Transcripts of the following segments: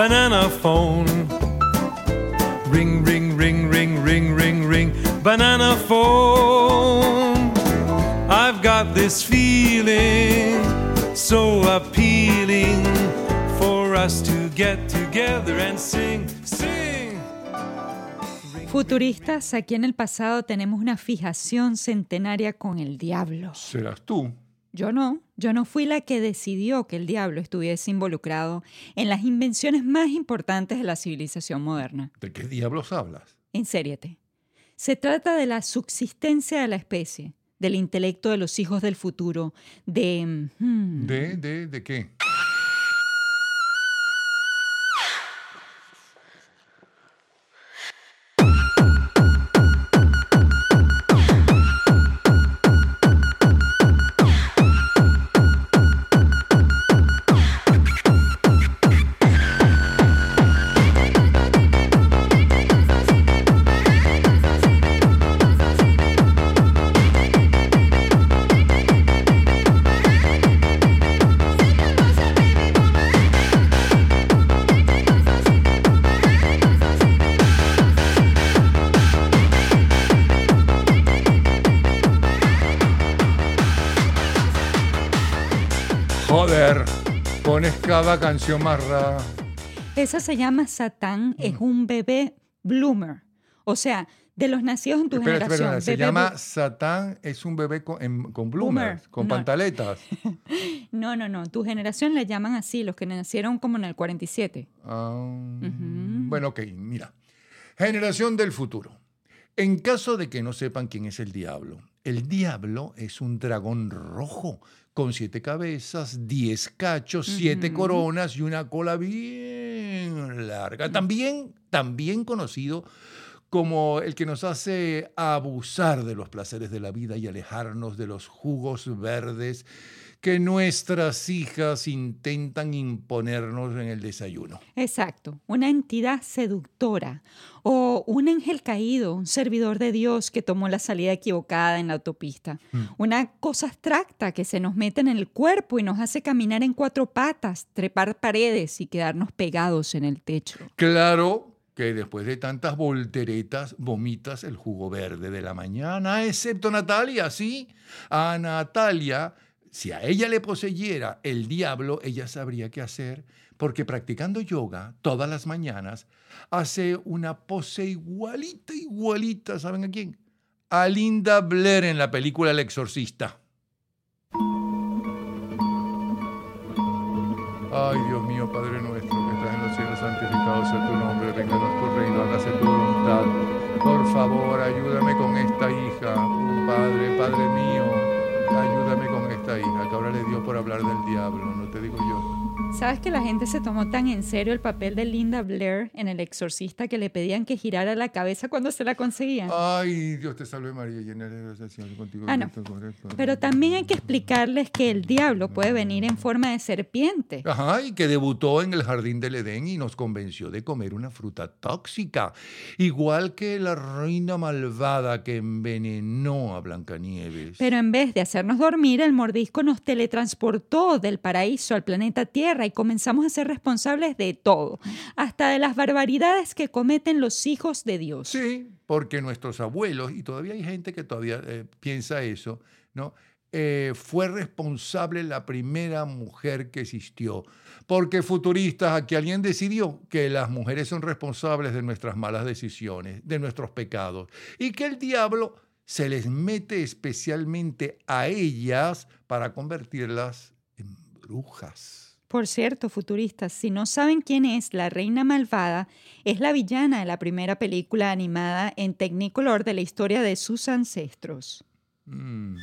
banana phone. Ring, ring, ring, ring, ring, ring, ring, banana phone. I've got this feeling so appealing for us to get together and sing, sing. Futuristas, aquí en el pasado tenemos una fijación centenaria con el diablo. Serás tú. Yo no, yo no fui la que decidió que el diablo estuviese involucrado en las invenciones más importantes de la civilización moderna. ¿De qué diablos hablas? Ensériate. Se trata de la subsistencia de la especie, del intelecto de los hijos del futuro, de... hmm, ¿De, de, de qué? Pones cada canción más rara. Esa se llama Satán, es un bebé bloomer. O sea, de los nacidos en tu Espera, espera, generación. se bebé llama Satán, es un bebé con, en- con bloomers, Boomer, con no. pantaletas. No, no, no. Tu generación le llaman así, los que nacieron como en el 47. Ah, Bueno, ok, mira. Generación del futuro. En caso de que no sepan quién es el diablo, el diablo es un dragón rojo con siete cabezas, diez cachos, siete coronas y una cola bien larga. También, también conocido como el que nos hace abusar de los placeres de la vida y alejarnos de los jugos verdes que nuestras hijas intentan imponernos en el desayuno. Exacto, una entidad seductora o un ángel caído, un servidor de Dios que tomó la salida equivocada en la autopista. Una cosa abstracta que se nos mete en el cuerpo y nos hace caminar en cuatro patas, trepar paredes y quedarnos pegados en el techo. Claro que después de tantas volteretas vomitas el jugo verde de la mañana, excepto Natalia, sí. A Natalia, si a ella le poseyera el diablo, ella sabría qué hacer, porque practicando yoga todas las mañanas, hace una pose igualita, igualita, ¿saben a quién? A Linda Blair en la película El Exorcista. Ay, Dios mío, Padre nuestro, que estás en los cielos, santificado sea tu nombre, venga a tu reino, hágase tu voluntad. Por favor, ayúdame con esta hija. Padre, Padre mío, ayúdame con esta hija. Que ahora le dio por hablar del diablo, no te digo yo. ¿Sabes que la gente se tomó tan en serio el papel de Linda Blair en El Exorcista que le pedían que girara la cabeza cuando se la conseguían? Ay, Dios te salve María, llena de Señor contigo. Ah, no. Pero también hay que explicarles que el diablo puede venir en forma de serpiente. Ajá, y que debutó en el jardín del Edén y nos convenció de comer una fruta tóxica, igual que la reina malvada que envenenó a Blancanieves. Pero en vez de hacernos dormir, el mordisco nos teletransportó del paraíso al planeta Tierra y comenzamos a ser responsables de todo, hasta de las barbaridades que cometen los hijos de Dios. Sí, porque nuestros abuelos, y todavía hay gente que todavía eh, piensa eso, ¿no? Eh, fue responsable la primera mujer que existió. Porque futuristas, aquí alguien decidió que las mujeres son responsables de nuestras malas decisiones, de nuestros pecados, y que el diablo se les mete especialmente a ellas para convertirlas en brujas. Por cierto, futuristas, si no saben quién es la reina malvada, es la villana de la primera película animada en Technicolor de la historia de sus ancestros. Mm.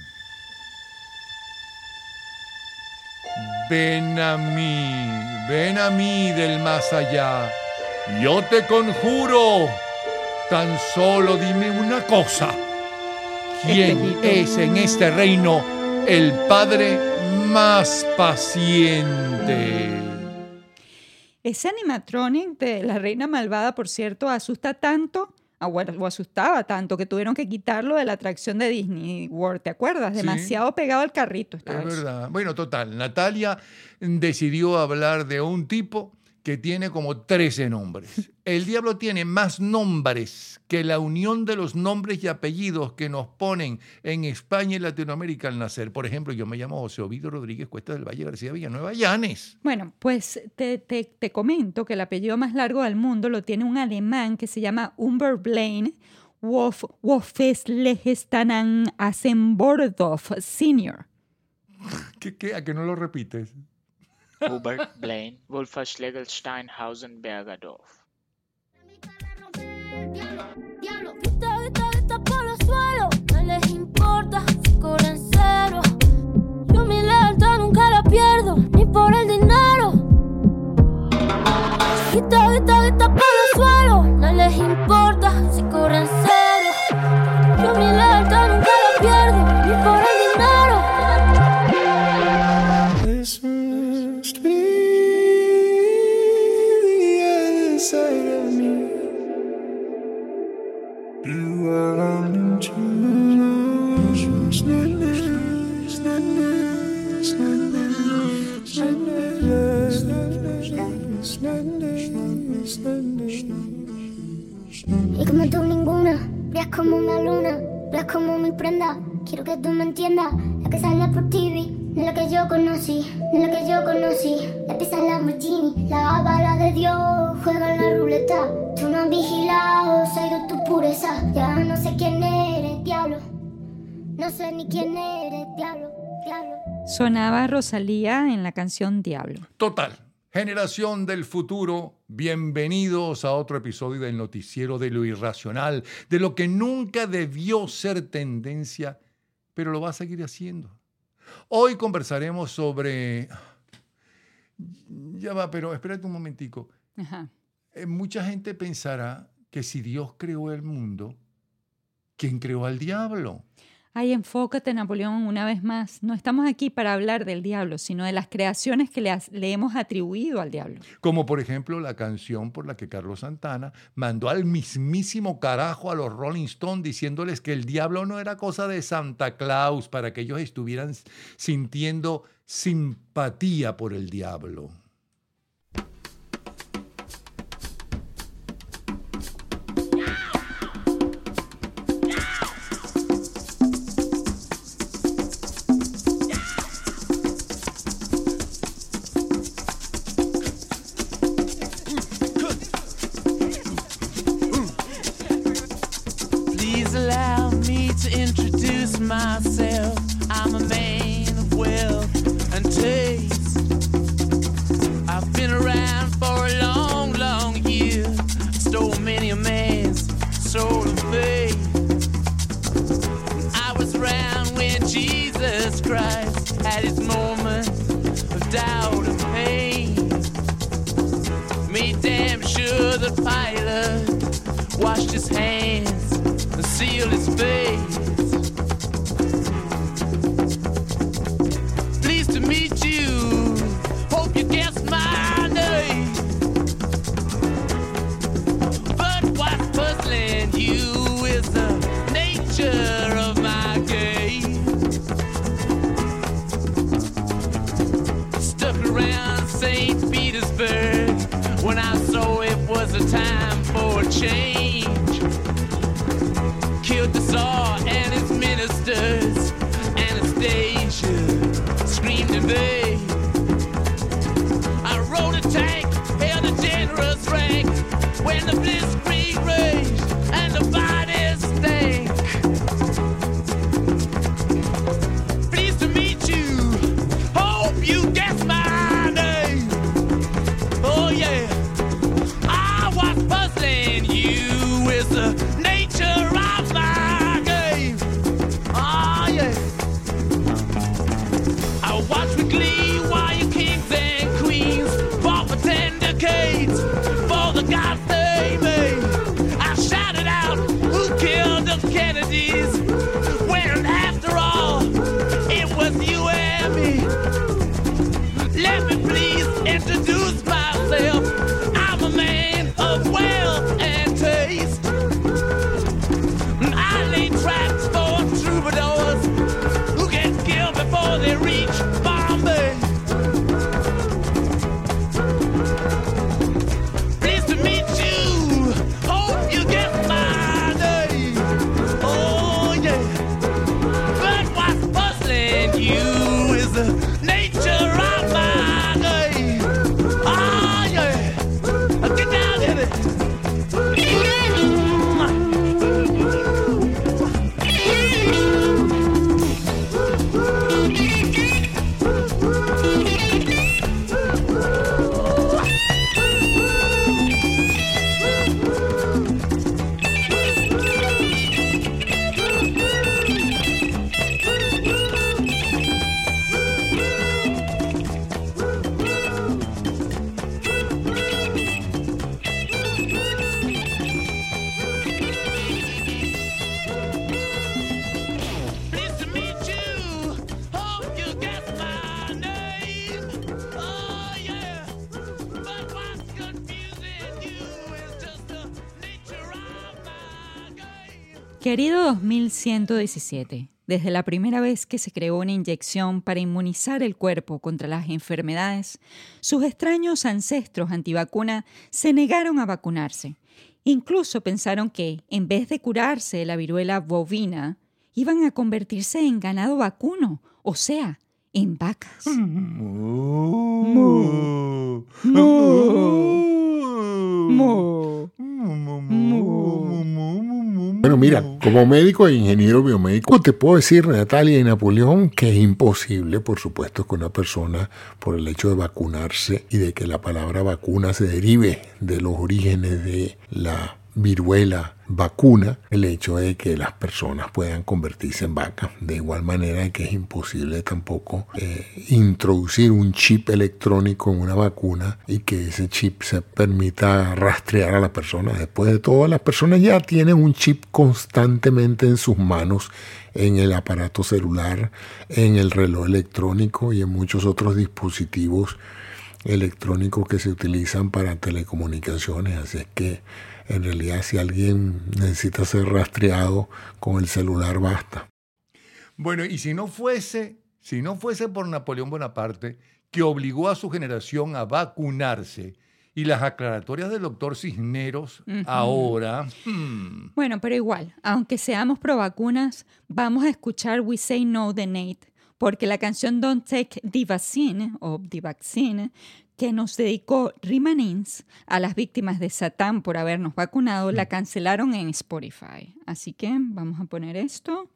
Ven a mí, ven a mí del más allá. Yo te conjuro. Tan solo dime una cosa. ¿Quién es en este reino el padre más paciente? Ese animatronic de la reina malvada, por cierto, asusta tanto, ah, o asustaba tanto, que tuvieron que quitarlo de la atracción de Disney World, ¿te acuerdas? Sí. Demasiado pegado al carrito. Es verdad. Bueno, total, Natalia decidió hablar de un tipo que tiene como 13 nombres. El diablo tiene más nombres que la unión de los nombres y apellidos que nos ponen en España y Latinoamérica al nacer. Por ejemplo, yo me llamo José Ovidio Rodríguez Cuesta del Valle García Villanueva Llanes. Bueno, pues te, te, te comento que el apellido más largo del mundo lo tiene un alemán que se llama Umber Blaine Wolf Wofeslehestanan Asenbordorf Senior. ¿Qué, qué? ¿A que no lo repites? Hubert Blaine, Bergerdorf. Importa si cobran cero. Yo nunca la ni por el dinero. Por cobran Rosalía en la canción Diablo. Total. Generación del futuro, bienvenidos a otro episodio del noticiero de lo irracional, de lo que nunca debió ser tendencia, pero lo va a seguir haciendo. Hoy conversaremos sobre... Ya va, pero espérate un momentico. Ajá. Eh, mucha gente pensará que si Dios creó el mundo, ¿quién creó al diablo? Ay, enfócate, Napoleón, una vez más. No estamos aquí para hablar del diablo, sino de las creaciones que le, le hemos atribuido al diablo. Como por ejemplo la canción por la que Carlos Santana mandó al mismísimo carajo a los Rolling Stones diciéndoles que el diablo no era cosa de Santa Claus para que ellos estuvieran sintiendo simpatía por el diablo. 1117, desde la primera vez que se creó una inyección para inmunizar el cuerpo contra las enfermedades, sus extraños ancestros antivacuna se negaron a vacunarse. Incluso pensaron que, en vez de curarse de la viruela bovina, iban a convertirse en ganado vacuno, o sea, en vacas. Mu. Bueno, mira, como médico e ingeniero biomédico, te puedo decir, Natalia y Napoleón, que es imposible, por supuesto, que una persona, por el hecho de vacunarse y de que la palabra vacuna se derive de los orígenes de la viruela vacuna, el hecho de que las personas puedan convertirse en vacas. De igual manera que es imposible tampoco eh, introducir un chip electrónico en una vacuna y que ese chip se permita rastrear a la persona. Después de todo, las personas ya tienen un chip constantemente en sus manos, en el aparato celular, en el reloj electrónico y en muchos otros dispositivos electrónicos que se utilizan para telecomunicaciones. Así es que en realidad si alguien necesita ser rastreado con el celular basta. Bueno, y si no fuese, si no fuese por Napoleón Bonaparte, que obligó a su generación a vacunarse, y las aclaratorias del doctor Cisneros ahora. hmm, Bueno, pero igual, aunque seamos pro vacunas, vamos a escuchar We Say No de Nate, porque la canción Don't Take the Vaccine o The Vaccine que nos dedicó Rimanins a las víctimas de Satán por habernos vacunado, la cancelaron en Spotify. Así que vamos a poner esto.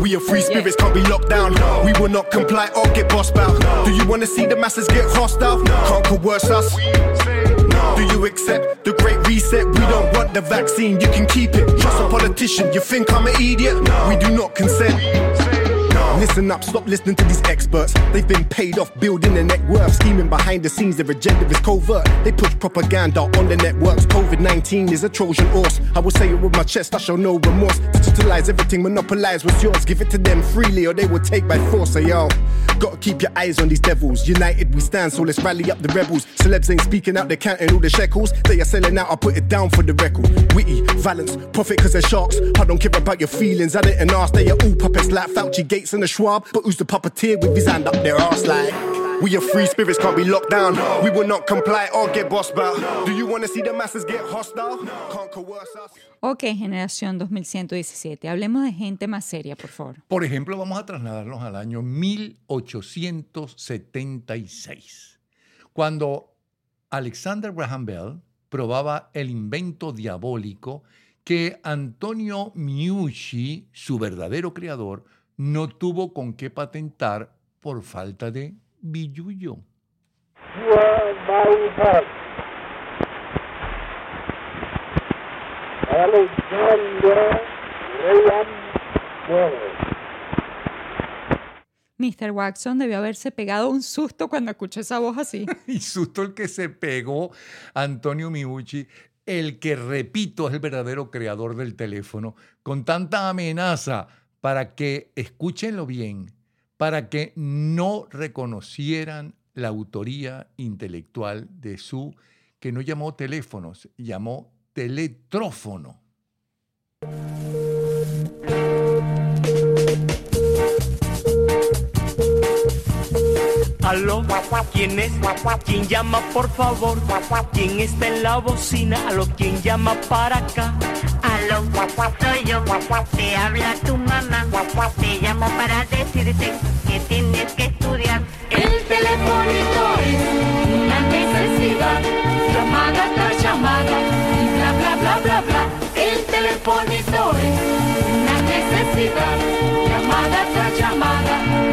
We are free spirits, can't be locked down. We will not comply or get bossed out. Do you wanna see the masses get hostile? Can't coerce us. Do you accept the great reset? We don't want the vaccine, you can keep it. Trust a politician, you think I'm an idiot? We do not consent. Listen up, stop listening to these experts. They've been paid off building their net worth, scheming behind the scenes. Their agenda is covert. They push propaganda on the networks. COVID 19 is a Trojan horse. I will say it with my chest, I show no remorse. Digitalize everything, monopolize what's yours. Give it to them freely or they will take by force. Say, yo, gotta keep your eyes on these devils. United we stand, so let's rally up the rebels. Celebs ain't speaking out, they're counting all the shekels. They are selling out, I put it down for the record. Witty, violence, profit cause they're sharks. I don't care about your feelings, I didn't ask. They are all puppets like Fauci, Gates, and the Schwab. But who's the puppeteer with his hand up their arse like? We are free spirits, can't be locked down. We will not comply or get bossed. Do you wanna see the masses get hostile? Can't coerce us. Ok, generación 2117. Hablemos de gente más seria, por favor. Por ejemplo, vamos a trasladarnos al año 1876, cuando Alexander Graham Bell probaba el invento diabólico que Antonio Meucci, su verdadero creador, no tuvo con qué patentar por falta de billullo. Mr. Watson debió haberse pegado un susto cuando escuchó esa voz así. Y susto el que se pegó Antonio Miucci, el que, repito, es el verdadero creador del teléfono, con tanta amenaza para que, escúchenlo bien, para que no reconocieran la autoría intelectual de su, que no llamó teléfonos, llamó teletrófono. Aló, ¿quién es? ¿Quién llama por favor? ¿Quién está en la bocina? Aló, ¿quién llama para acá? Aló, soy yo, te habla tu mamá, te llamo para decirte que tienes que estudiar. El telefonito es una necesidad, llamada tras llamada y bla bla bla bla bla. El telefonito es una necesidad, llamada tras llamada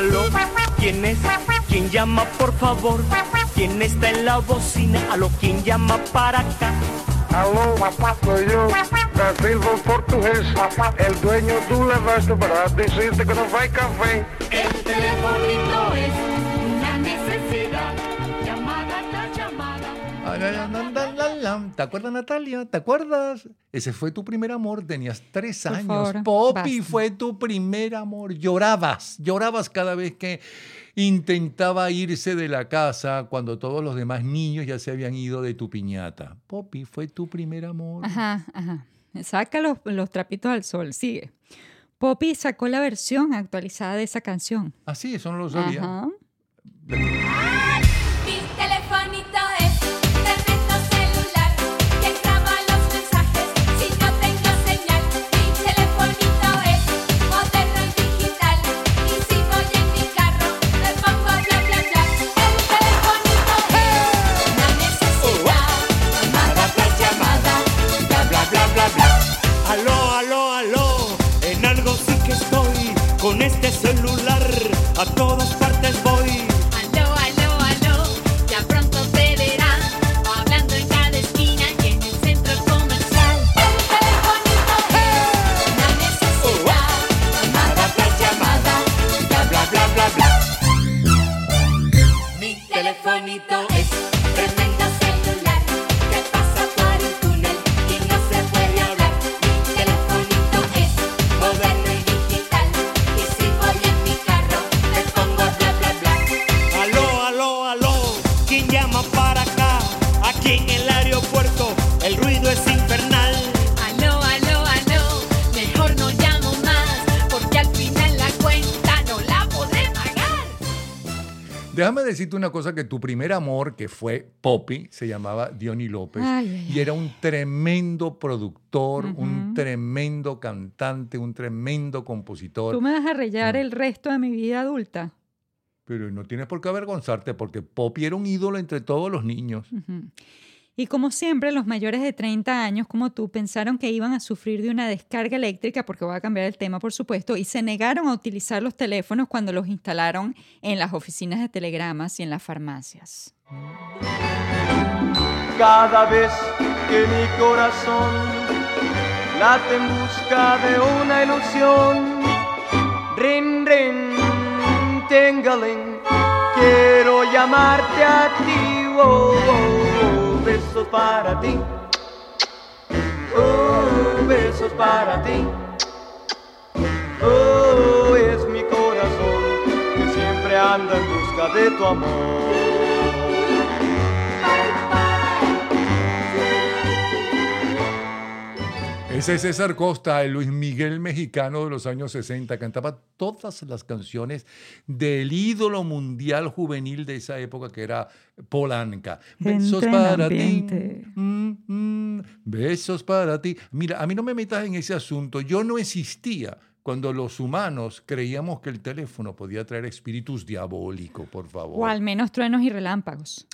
Aló, ¿quién es? ¿Quién llama por favor? ¿Quién está en la bocina? Aló, ¿quién llama para acá? Alô, soy yo, da Silva Portugués, el dueño tú levaste para decirte que no hay café. El telefonito es una necesidad, llamada tras llamada. ¿Te acuerdas, Natalia? ¿Te acuerdas? Ese fue tu primer amor, tenías tres Por años. favor, Poppy basta. fue tu primer amor. Llorabas, llorabas cada vez que intentaba irse de la casa cuando todos los demás niños ya se habían ido de tu piñata. Poppy fue tu primer amor. Ajá, ajá. Saca los, los trapitos al sol, sigue. Poppy sacó la versión actualizada de esa canción. Ah, sí, eso no lo sabía. Ajá. Con este celular a todas partes voy. Decirte una cosa, que tu primer amor, que fue Poppy, se llamaba Diony López, Ay, ay, y era un tremendo productor, un tremendo cantante, un tremendo compositor. Tú me vas a rellar el resto de mi vida adulta. Pero no tienes por qué avergonzarte, porque Poppy era un ídolo entre todos los niños. Y como siempre, los mayores de 30 años como tú pensaron que iban a sufrir de una descarga eléctrica, porque voy a cambiar el tema, por supuesto, y se negaron a utilizar los teléfonos cuando los instalaron en las oficinas de telegramas y en las farmacias. Cada vez que mi corazón late en busca de una ilusión, rin rin, tingaling, quiero llamarte a ti, oh, oh, besos para ti, oh, besos para ti, oh, es mi corazón que siempre anda en busca de tu amor. Ese es César Costa, el Luis Miguel mexicano de los años 60. Cantaba todas las canciones del ídolo mundial juvenil de esa época que era Polanca. Besos Entra para ti. mm, mm, besos para ti. Mira, a mí no me metas en ese asunto. Yo no existía cuando los humanos creíamos que el teléfono podía traer espíritus diabólicos, por favor. O al menos truenos y relámpagos.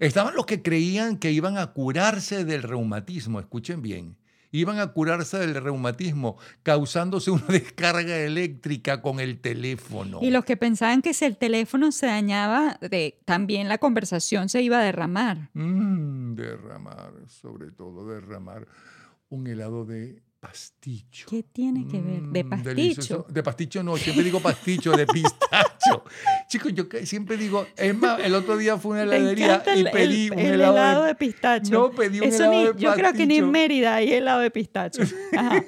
Estaban los que creían que iban a curarse del reumatismo, escuchen bien. Iban a curarse del reumatismo causándose una descarga eléctrica con el teléfono. Y los que pensaban que si el teléfono se dañaba, de- también la conversación se iba a derramar. Mm, derramar, sobre todo derramar un helado de pasticho. ¿Qué tiene que ver? De Mm, pasticho. delicioso. De pasticho no, siempre digo pasticho, de pistacho. Chicos, yo siempre digo, es más, el otro día fui a una heladería encanta y el, pedí el- un el helado, helado de, de pistacho. No, pedí un Eso helado ni- de Yo creo que ni en. Mérida hay helado de pistacho. Ajá.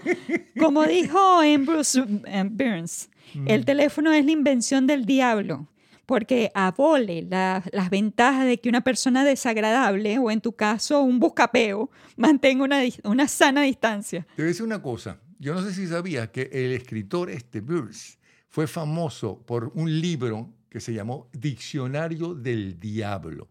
Como dijo Ambrose eh, Burns, Mm. el teléfono es la invención del diablo porque abole la- las ventajas de que una persona desagradable, o en tu caso un buscapeo, mantenga una, una sana distancia. Te voy a decir una cosa. Yo no sé si sabías que el escritor este Burns fue famoso por un libro que se llamó Diccionario del Diablo.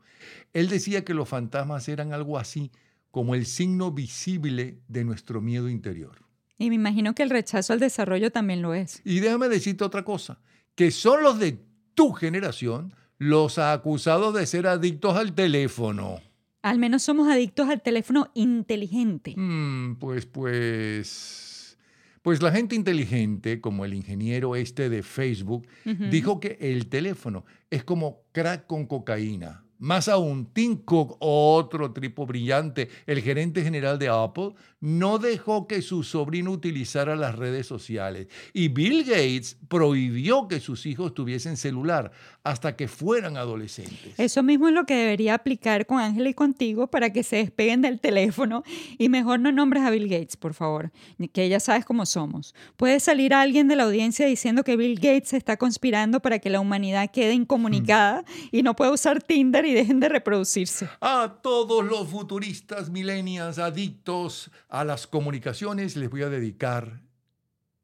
Él decía que los fantasmas eran algo así como el signo visible de nuestro miedo interior. Y me imagino que el rechazo al desarrollo también lo es. Y déjame decirte otra cosa, que son los de tu generación los acusados de ser adictos al teléfono. Al menos somos adictos al teléfono inteligente. Mm, pues, pues, pues la gente inteligente, como el ingeniero este de Facebook, dijo que el teléfono es como crack con cocaína, Más aún, Tim Cook, otro tipo brillante, el gerente general de Apple, no dejó que su sobrino utilizara las redes sociales. Y Bill Gates prohibió que sus hijos tuviesen celular hasta que fueran adolescentes. Eso mismo es lo que debería aplicar con Ángela y contigo para que se despeguen del teléfono y mejor no nombres a Bill Gates, por favor, que ya sabes cómo somos. Puede salir alguien de la audiencia diciendo que Bill Gates está conspirando para que la humanidad quede incomunicada y no pueda usar Tinder y dejen de reproducirse. A todos los futuristas millennials adictos a las comunicaciones les voy a dedicar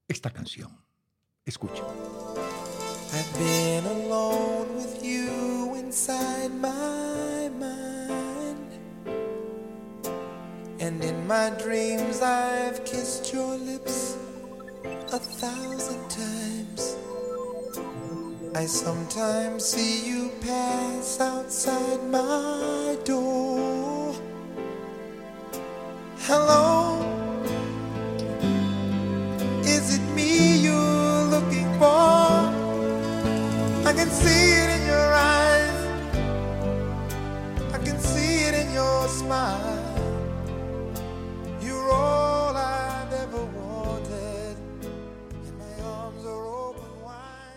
esta canción. Escuchen. I've been alone with you inside my mind. And in my dreams, I've kissed your lips a thousand times. I sometimes see you pass outside my door. Hello,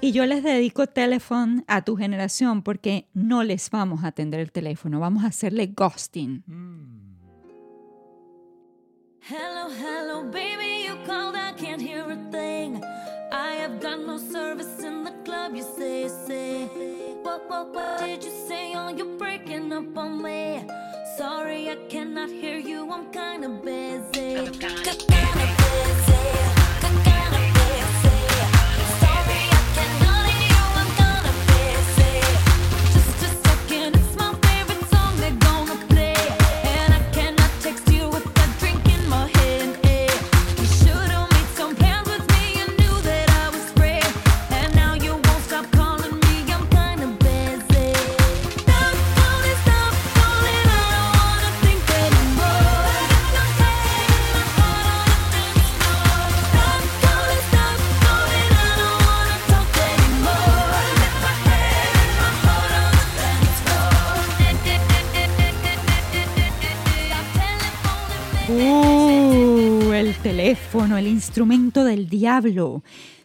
Y yo les dedico Telephone a tu generación porque no les vamos a atender el teléfono, vamos a hacerle ghosting. Hello, hello, baby, you called, I can't hear a thing. I have got no service in the club, you say, say. What, what, what did you say? Oh, you're breaking up on me. Sorry, I cannot hear you, I'm kinda busy. I'm kinda busy. Kinda busy. Teléfono, el instrumento del diablo,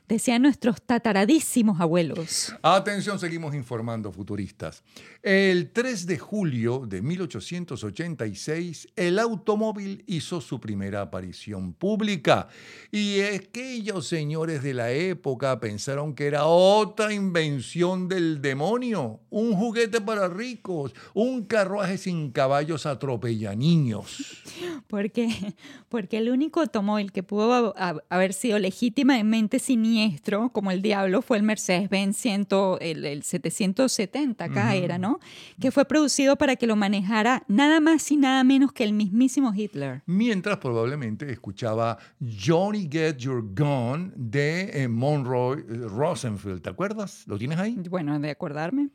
decían nuestros tataradísimos abuelos. Atención, seguimos informando, futuristas. El 3 de julio de 1886, el automóvil hizo su primera aparición pública. Y aquellos señores de la época pensaron que era otra invención del demonio, un juguete para ricos, un carruaje sin caballos atropella niños. Porque, porque el único automóvil que pudo ha- haber sido legítimamente siniestro, como el diablo, fue el Mercedes-Benz 100, el, el 770, acá era, ¿no? Que fue producido para que lo manejara nada más y nada menos que el mismísimo Hitler. Mientras probablemente escuchaba Johnny Get Your Gun de eh, Monroe eh, Rosenfield. ¿Te acuerdas? ¿Lo tienes ahí? Bueno, de acordarme.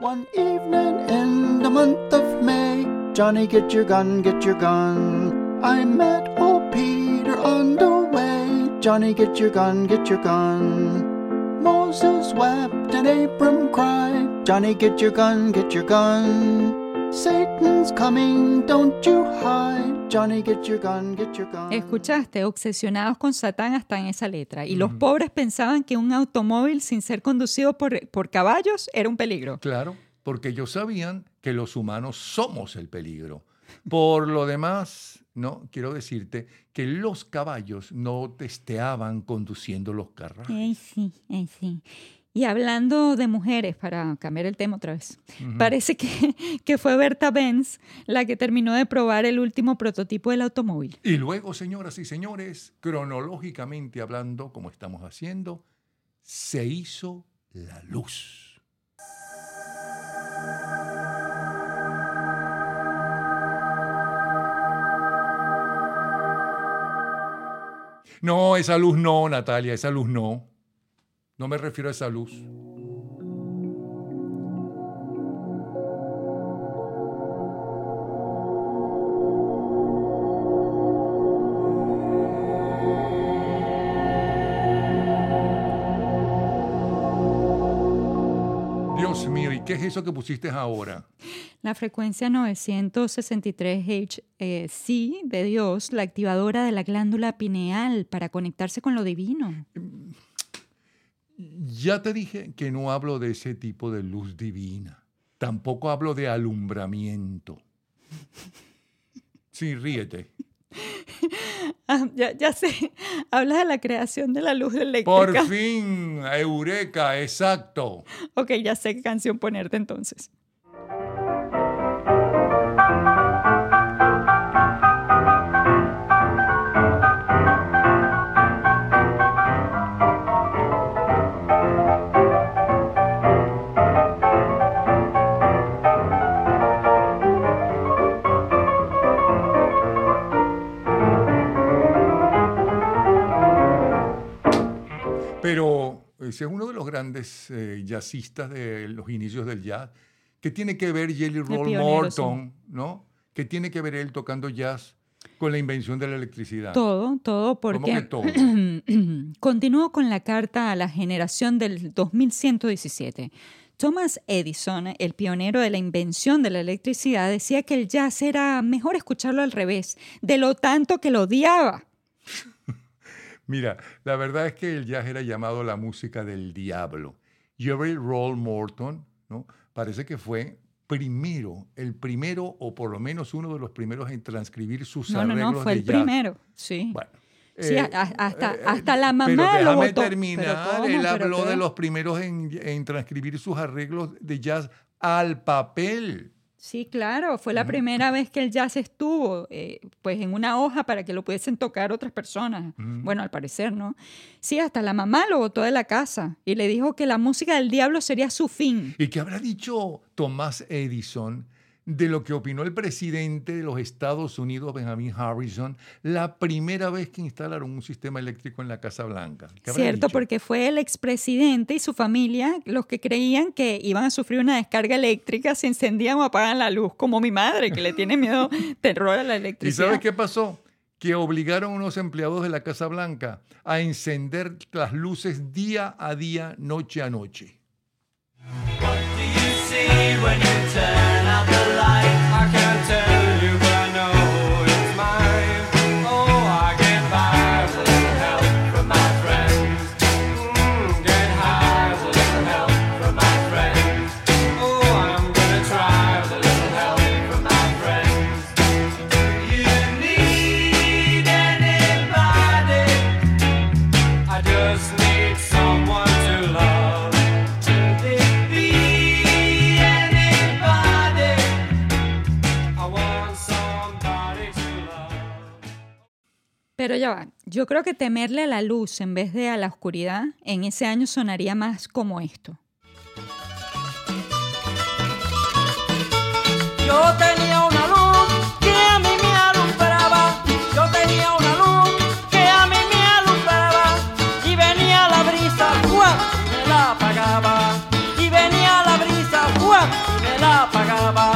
One evening in the month of May, Johnny, get your gun, get your gun. I met old Peter on the way. Johnny, get your gun, get your gun. Moses wept and Abram cried. Johnny, get your gun, get your gun. Satan's coming, don't you hide. Johnny, get your gun, get your gun. Escuchaste, obsesionados con Satán hasta en esa letra. Y los pobres pensaban que un automóvil sin ser conducido por, por caballos era un peligro. Claro, porque ellos sabían que los humanos somos el peligro. Por lo demás, no quiero decirte que los caballos no testeaban conduciendo los carros. Ay, sí, ay, sí. Y hablando de mujeres, para cambiar el tema otra vez, parece que, que fue Berta Benz la que terminó de probar el último prototipo del automóvil. Y luego, señoras y señores, cronológicamente hablando, como estamos haciendo, se hizo la luz. No, esa luz no, Natalia, esa luz no. No me refiero a esa luz. Dios mío, ¿y qué es eso que pusiste ahora? La frecuencia 963 HC de Dios, la activadora de la glándula pineal para conectarse con lo divino. Ya te dije que no hablo de ese tipo de luz divina. Tampoco hablo de alumbramiento. Sí, ríete. Ah, ya, ya sé, hablas de la creación de la luz eléctrica. Por fin, Eureka, exacto. Ok, ya sé qué canción ponerte entonces. Pero ese es uno de los grandes eh, jazzistas de los inicios del jazz. ¿Qué tiene que ver Jelly Roll pionero, Morton, no? ¿Qué tiene que ver él tocando jazz con la invención de la electricidad? Todo, todo, ¿Cómo que porque todo? continúo con la carta a la generación del 2117. Thomas Edison, el pionero de la invención de la electricidad, decía que el jazz era mejor escucharlo al revés, de lo tanto que lo odiaba. Mira, la verdad es que el jazz era llamado la música del diablo. Jerry Roll Morton, ¿no? Parece que fue primero, el primero o por lo menos uno de los primeros en transcribir sus No, no, arreglos no, fue de el jazz. primero, sí. Bueno, Sí, eh, hasta, eh, hasta la pero mamá lo déjame votó. terminar. ¿Pero? Él ¿Pero habló de los primeros en, en transcribir sus arreglos de jazz al papel. Sí, claro, fue la primera vez que el jazz estuvo eh, pues en una hoja para que lo pudiesen tocar otras personas. Bueno, al parecer, ¿no? Sí, hasta la mamá lo botó de la casa y le dijo que la música del diablo sería su fin. ¿Y qué habrá dicho Thomas Edison de lo que opinó el presidente de los Estados Unidos, Benjamin Harrison, la primera vez que instalaron un sistema eléctrico en la Casa Blanca? ¿Qué habrá Cierto, porque fue el expresidente y su familia los que creían que iban a sufrir una descarga eléctrica si encendían o apagan la luz, como mi madre, que le tiene miedo, terror a la ¿Y electricidad. sabes qué pasó? Que obligaron a unos empleados de la Casa Blanca a encender las luces día a día, noche a noche. See when you turn out the light. Pero ya va, yo creo que temerle a la luz en vez de a la oscuridad en ese año sonaría más como esto. Yo tenía una luz que a mí me alumbraba. Yo tenía una luz que a mí me alumbraba. Y venía la brisa, ¡guau! me la apagaba. Y venía la brisa, ¡guau! me la apagaba.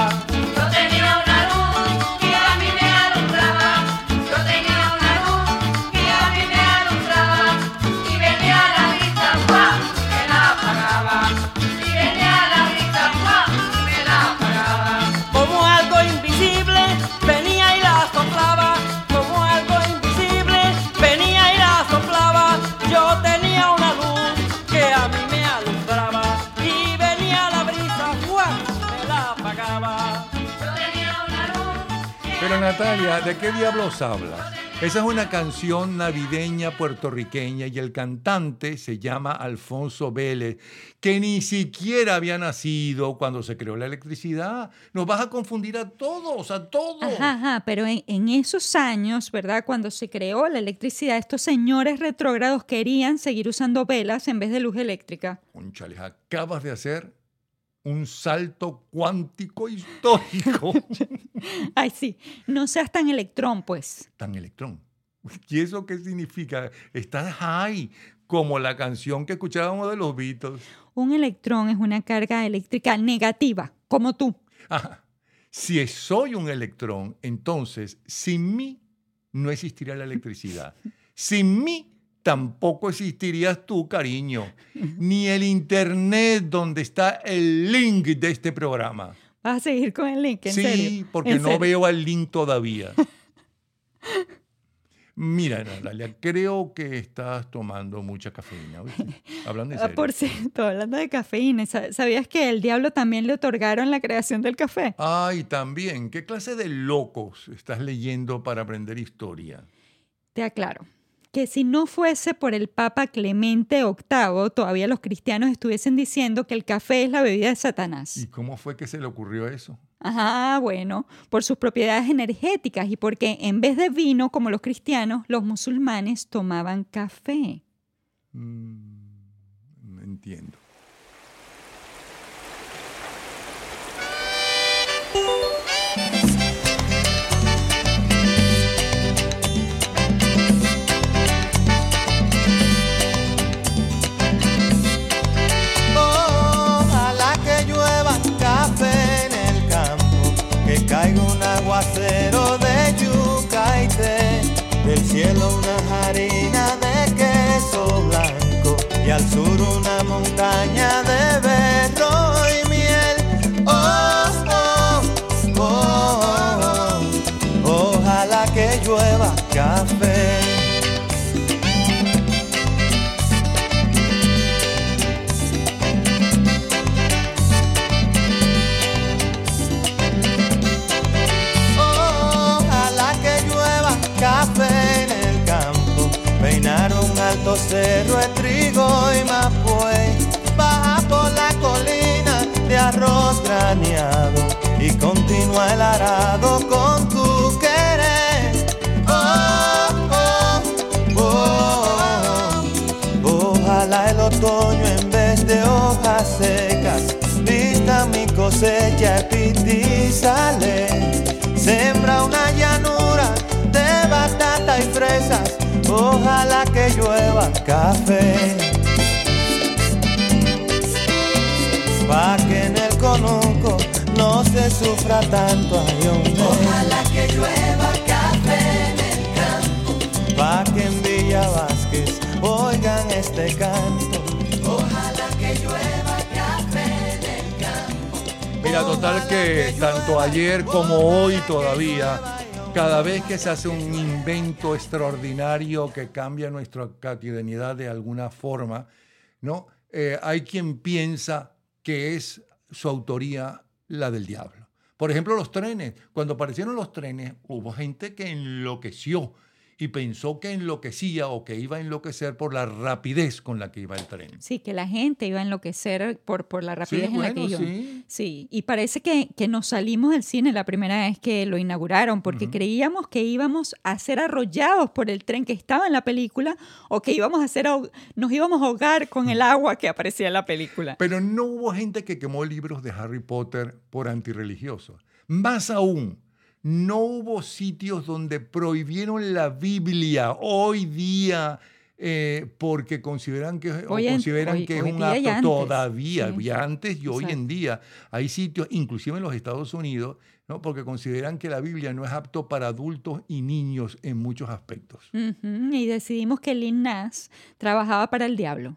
Natalia, ¿de qué diablos hablas? Esa es una canción navideña puertorriqueña y el cantante se llama Alfonso Vélez, que ni siquiera había nacido cuando se creó la electricidad. Nos vas a confundir a todos, a todos. Ajá, ajá, pero en, en esos años, ¿verdad? Cuando se creó la electricidad, estos señores retrógrados querían seguir usando velas en vez de luz eléctrica. Conchales, acabas de hacer un salto cuántico histórico. Ay, sí, no seas tan electrón, pues. Tan electrón. ¿Y eso qué significa? Estás high, como la canción que escuchábamos de los Beatles. Un electrón es una carga eléctrica negativa, como tú. Ajá. Si soy un electrón, entonces sin mí no existiría la electricidad. Sin mí tampoco existirías tú, cariño, ni el internet donde está el link de este programa. ¿Vas a seguir con el link? ¿En sí, serio? porque ¿En no serio? veo al link todavía. Mira, Natalia, creo que estás tomando mucha cafeína. Hablando en Ah, serio. por cierto, hablando de cafeína, ¿sa- ¿sabías que el diablo también le otorgaron la creación del café? Ay, también, ¿qué clase de locos estás leyendo para aprender historia? Te aclaro que si no fuese por el Papa Clemente VIII, todavía los cristianos estuviesen diciendo que el café es la bebida de Satanás. ¿Y cómo fue que se le ocurrió eso? Ajá, bueno, por sus propiedades energéticas y porque en vez de vino, como los cristianos, los musulmanes tomaban café. No entiendo. De yuca y té, del cielo una harina de queso blanco y al sur una montaña de café en el campo, peinar un alto cerro de trigo y mapuey, baja por la colina de arroz graneado y continúa el arado con tu querer. Oh, oh, oh. Ojalá el otoño en vez de hojas secas vista mi cosecha y sale. Fresas. Ojalá que llueva café. Pa' que en el conuco no se sufra tanto ay, hombre. Ojalá que llueva café en el campo. Pa' que en Villa Vázquez oigan este canto. Ojalá que llueva café en el campo. Mira, total que tanto ayer como hoy todavía, cada vez que se hace un invento extraordinario que cambia nuestra cotidianidad de alguna forma, ¿no? Eh, hay quien piensa que es su autoría la del diablo. Por ejemplo, los trenes. Cuando aparecieron los trenes, hubo gente que enloqueció y pensó que enloquecía o que iba a enloquecer por la rapidez con la que iba el tren. Sí, que la gente iba a enloquecer por, por la rapidez en la que bueno, iba. sí. Sí, y parece que, que nos salimos del cine la primera vez que lo inauguraron, porque creíamos que íbamos a ser arrollados por el tren que estaba en la película o que íbamos a ser, nos íbamos a ahogar con el agua que aparecía en la película. Pero no hubo gente que quemó libros de Harry Potter por antirreligiosos. Más aún, no hubo sitios donde prohibieron la Biblia hoy día eh, porque consideran que, Hoy consideran hoy- que es un acto antes, todavía, sí. y antes y hoy en día. Hay sitios, inclusive en los Estados Unidos, ¿no? porque consideran que la Biblia no es apto para adultos y niños en muchos aspectos. Y decidimos que Lil Nas trabajaba para el diablo.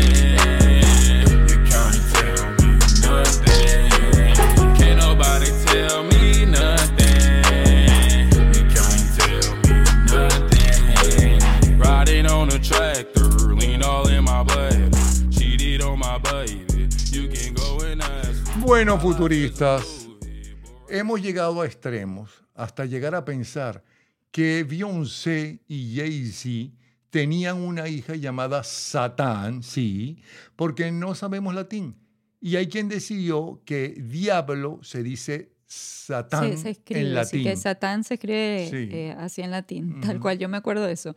Bueno, futuristas, hemos llegado a extremos hasta llegar a pensar que Beyoncé y Jay-Z tenían una hija llamada Satán, sí, porque no sabemos latín. Y hay quien decidió que diablo se dice Satán Sí, se escribe en latín. que Satán se escribe Sí. eh, así en latín, tal cual yo me acuerdo de eso.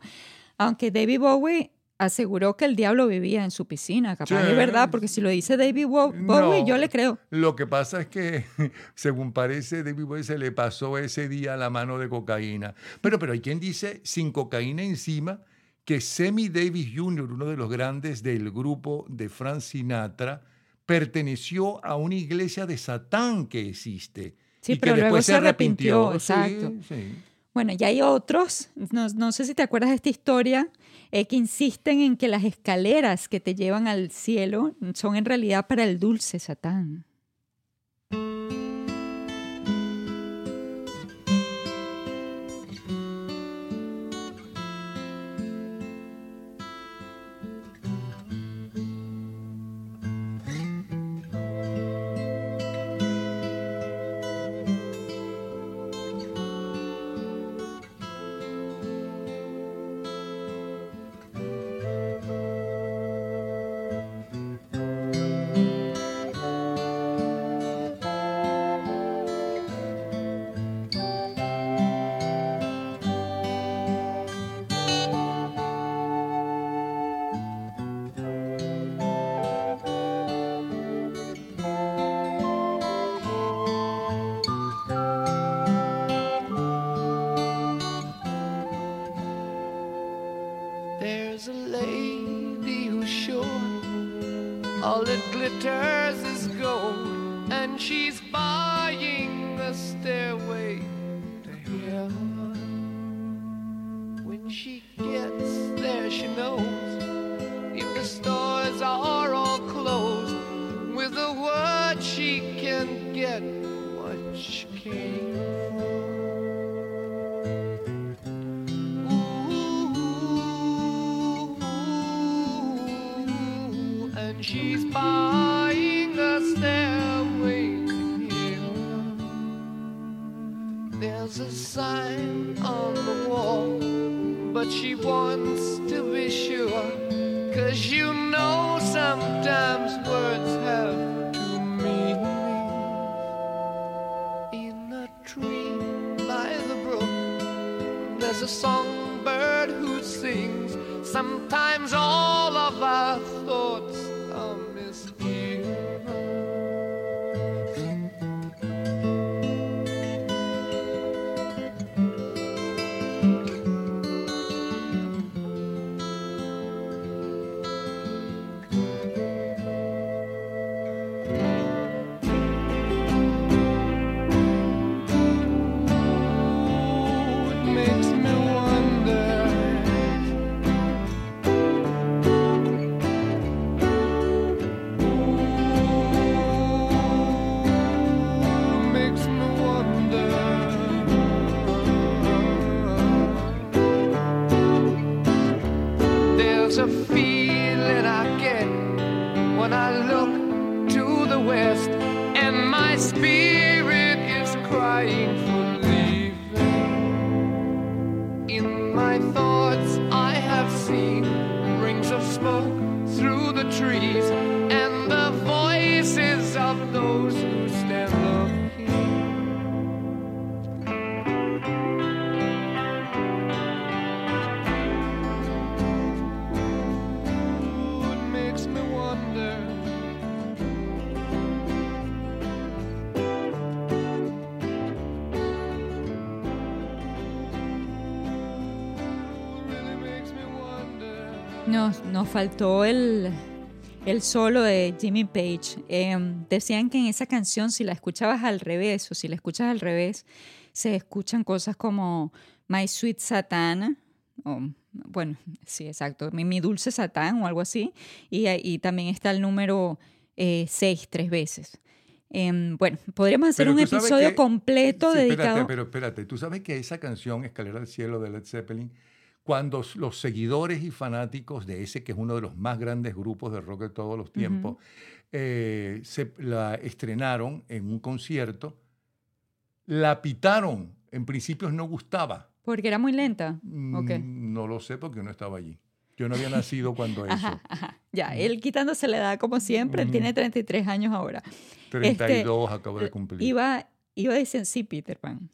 Aunque David Bowie aseguró que el diablo vivía en su piscina, capaz Sí. es verdad, porque si lo dice David Bowie, No. yo le creo. Lo que pasa es que, según parece, David Bowie se le pasó ese día la mano de cocaína. Pero, pero hay quien dice, sin cocaína encima, que Sammy Davis Jr., uno de los grandes del grupo de Frank Sinatra, perteneció a una iglesia de Satán que existe. Sí, y que pero luego después se arrepintió, exacto. sí. Bueno, ya hay otros, no, no sé si te acuerdas de esta historia, eh, que insisten en que las escaleras que te llevan al cielo son en realidad para el dulce Satán. Nos, faltó el, el solo de Jimmy Page. Em, decían que en esa canción, si la escuchabas al revés o si la escuchas al revés, se escuchan cosas como My Sweet Satan, o, bueno, sí, exacto, mi, mi dulce Satán o algo así. Y, y también está el número 6 tres veces. Em, bueno, podríamos hacer Pero un episodio que- completo Sí, dedicado. Espérate, pero espérate, tú sabes que esa canción, Escalera al Cielo de Led Zeppelin, cuando los seguidores y fanáticos de ese, que es uno de los más grandes grupos de rock de todos los tiempos, eh, se la estrenaron en un concierto, la pitaron. En principio no gustaba. Porque era muy lenta. Mm, No lo sé porque no estaba allí. Yo no había nacido cuando eso. Ajá, ajá. Ya, él quitándose la edad como siempre, él tiene 33 años ahora. 32 Este, acabo de cumplir. Iba, iba a decir, sí, Peter Pan.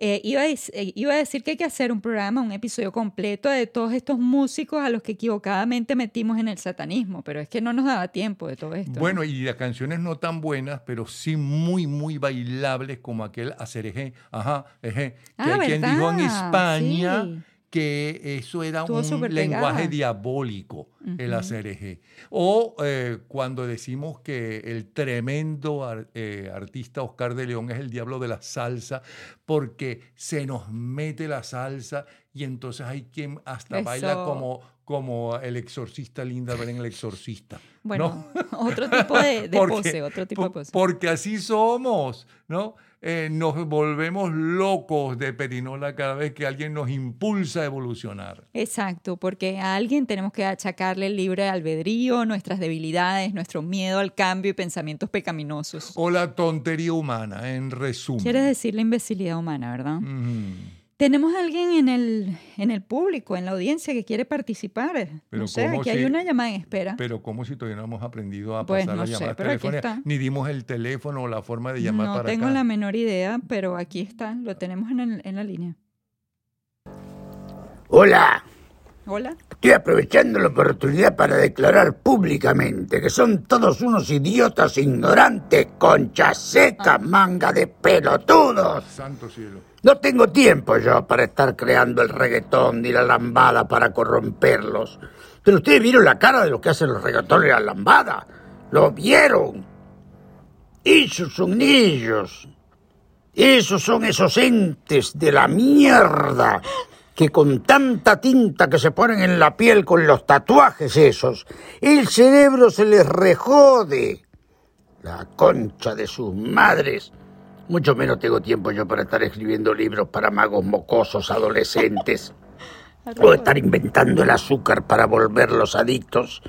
Eh, iba, a, eh, iba a decir que hay que hacer un programa, un episodio completo de todos estos músicos a los que equivocadamente metimos en el satanismo, pero es que no nos daba tiempo de todo esto. ¿no? Bueno, y las canciones no tan buenas, pero sí muy, muy bailables, como aquel Acerejé, ajá, ejé, que Ah, hay quien dijo en. España Sí. Que eso era Estuvo un lenguaje diabólico, el Ujú. Acerejé. O eh, cuando decimos que el tremendo ar- eh, artista Oscar de León es el diablo de la salsa, porque se nos mete la salsa y entonces hay quien hasta baila Eso. como, como el exorcista Linda en el exorcista. Bueno, ¿no? otro tipo de, de Porque- pose, otro tipo de po- pose. Porque así somos, ¿no? Eh, nos volvemos locos de perinola cada vez que alguien nos impulsa a evolucionar. Exacto, porque a alguien tenemos que achacarle el libre albedrío, nuestras debilidades, nuestro miedo al cambio y pensamientos pecaminosos. O la tontería humana, en resumen. Quieres decir la imbecilidad humana, ¿verdad? Ujú. Tenemos a alguien en el, en el público, en la audiencia, que quiere participar. Pero no sé, ¿cómo aquí si- hay una llamada en espera. Pero como si todavía no hemos aprendido a Pues pasar no las llamadas telefónicas, está. ni dimos el teléfono o la forma de llamar no para tengo acá. la menor idea, pero aquí está, lo tenemos en, el- en la línea. Hola, Hola. estoy aprovechando la oportunidad para declarar públicamente que son todos unos idiotas ignorantes, conchas secas, manga de pelotudos. Santo cielo. No tengo tiempo yo para estar creando el reggaetón ni la lambada para corromperlos. Pero ustedes vieron la cara de los que hacen los reggaetones y la lambada. ¿Lo vieron? Esos son ellos. Esos son esos entes de la mierda que con tanta tinta que se ponen en la piel con los tatuajes esos, el cerebro se les rejode. La concha de sus madres. Mucho menos tengo tiempo yo para estar escribiendo libros para magos mocosos adolescentes. O estar inventando el azúcar para volverlos adictos.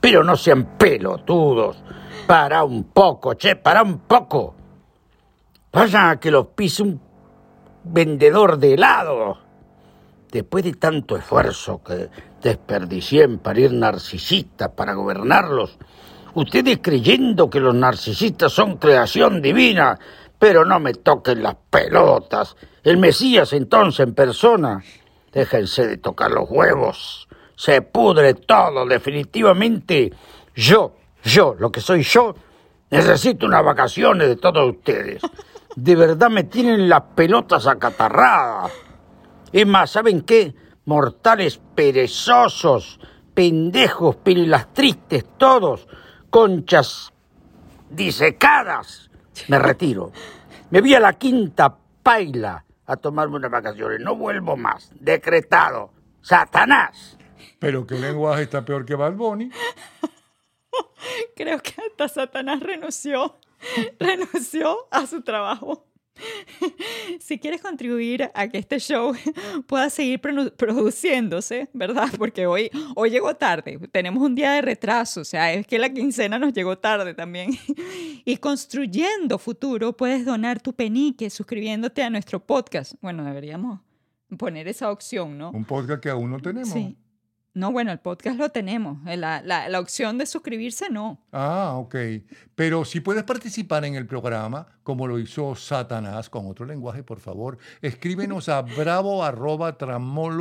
Pero no sean pelotudos. Para un poco, che, para un poco. Vaya a que los pise un vendedor de helado. Después de tanto esfuerzo que desperdicié en parir narcisistas para gobernarlos, ustedes creyendo que los narcisistas son creación divina, pero no me toquen las pelotas. El Mesías entonces en persona. Déjense de tocar los huevos. Se pudre todo, definitivamente. Yo, yo, lo que soy yo, necesito unas vacaciones de todos ustedes. De verdad me tienen las pelotas acatarradas. Es más, ¿saben qué? Mortales perezosos, pendejos, pirilas tristes todos, conchas disecadas. Me retiro. Me voy a la quinta paila a tomarme unas vacaciones. No vuelvo más. Decretado. Satanás. Pero qué lenguaje está peor que Bad Bunny. Creo que hasta Satanás renunció, renunció a su trabajo. Si quieres contribuir a que este show pueda seguir produ- produciéndose, ¿verdad? Porque hoy, hoy llegó tarde, tenemos un día de retraso, o sea, es que la quincena nos llegó tarde también. Y construyendo futuro, puedes donar tu penique suscribiéndote a nuestro podcast. Bueno, deberíamos poner esa opción, ¿no? Un podcast que aún no tenemos. Sí. No, bueno, el podcast lo tenemos. eh, La, la, la opción de suscribirse, no. Ah, ok. Pero si puedes participar en el programa, como lo hizo Satanás, con otro lenguaje, por favor, escríbenos a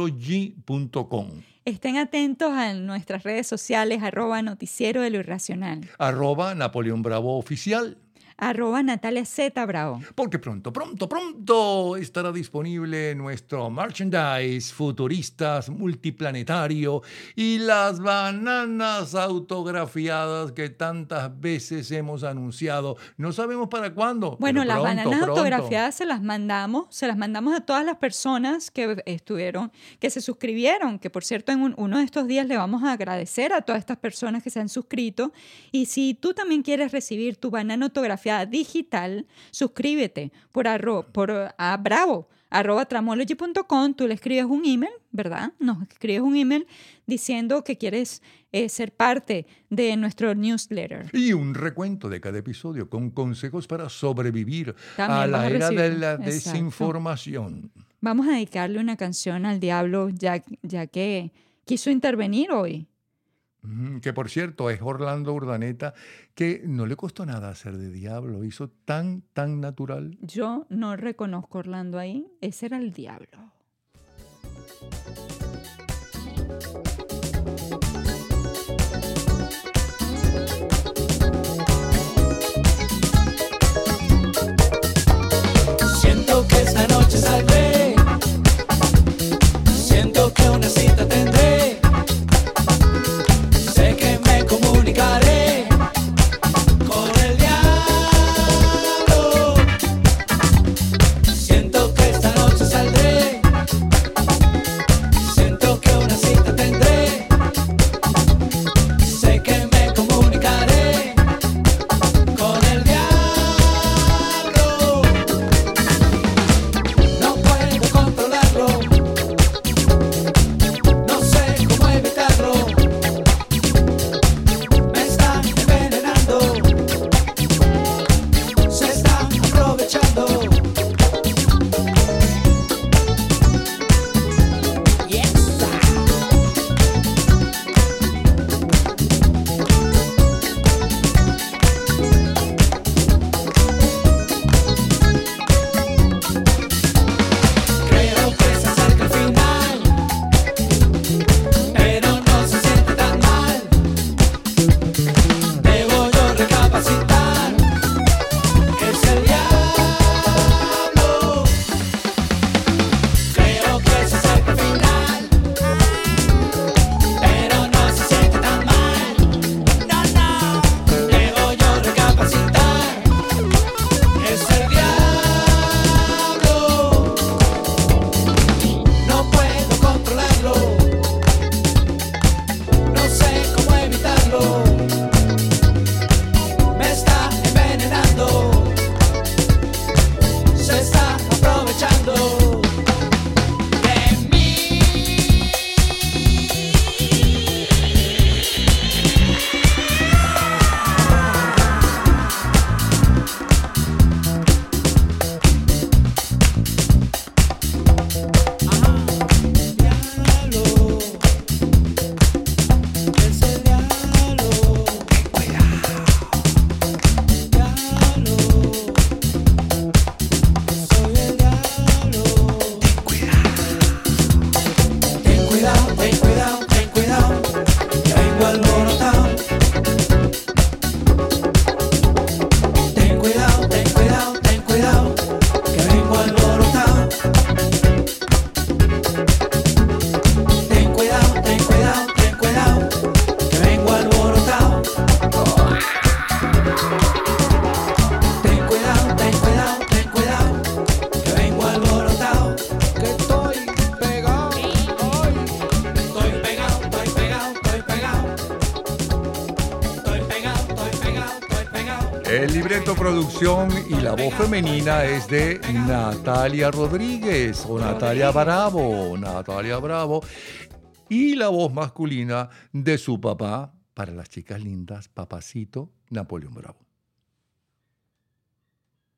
bravo.tramology.com. Estén atentos a nuestras redes sociales, arroba noticiero de lo irracional, Arroba Napoleón Bravo Oficial. Arroba Natalia Z Bravo. Porque pronto, pronto, pronto estará disponible nuestro merchandise futuristas multiplanetario y las bananas autografiadas que tantas veces hemos anunciado. No sabemos para cuándo. Bueno, las pronto, bananas pronto. autografiadas se las mandamos, se las mandamos a todas las personas que estuvieron, que se suscribieron, que por cierto en un- uno de estos días le vamos a agradecer a todas estas personas que se han suscrito. Y si tú también quieres recibir tu banana autografiada digital, suscríbete por, arro, por a bravo arroba tramology.com, tú le escribes un email, ¿verdad? Nos escribes un email diciendo que quieres eh, ser parte de nuestro newsletter. Y un recuento de cada episodio con consejos para sobrevivir a la era de la desinformación. Vamos a dedicarle una canción al diablo ya, ya que quiso intervenir hoy. Que por cierto es Orlando Urdaneta, que no le costó nada hacer de diablo, hizo tan, tan natural. Yo no reconozco Orlando ahí, ese era el diablo. y la voz femenina es de Natalia Rodríguez o Natalia Bravo, Natalia Bravo, y la voz masculina de su papá, para las chicas lindas, papacito Napoleón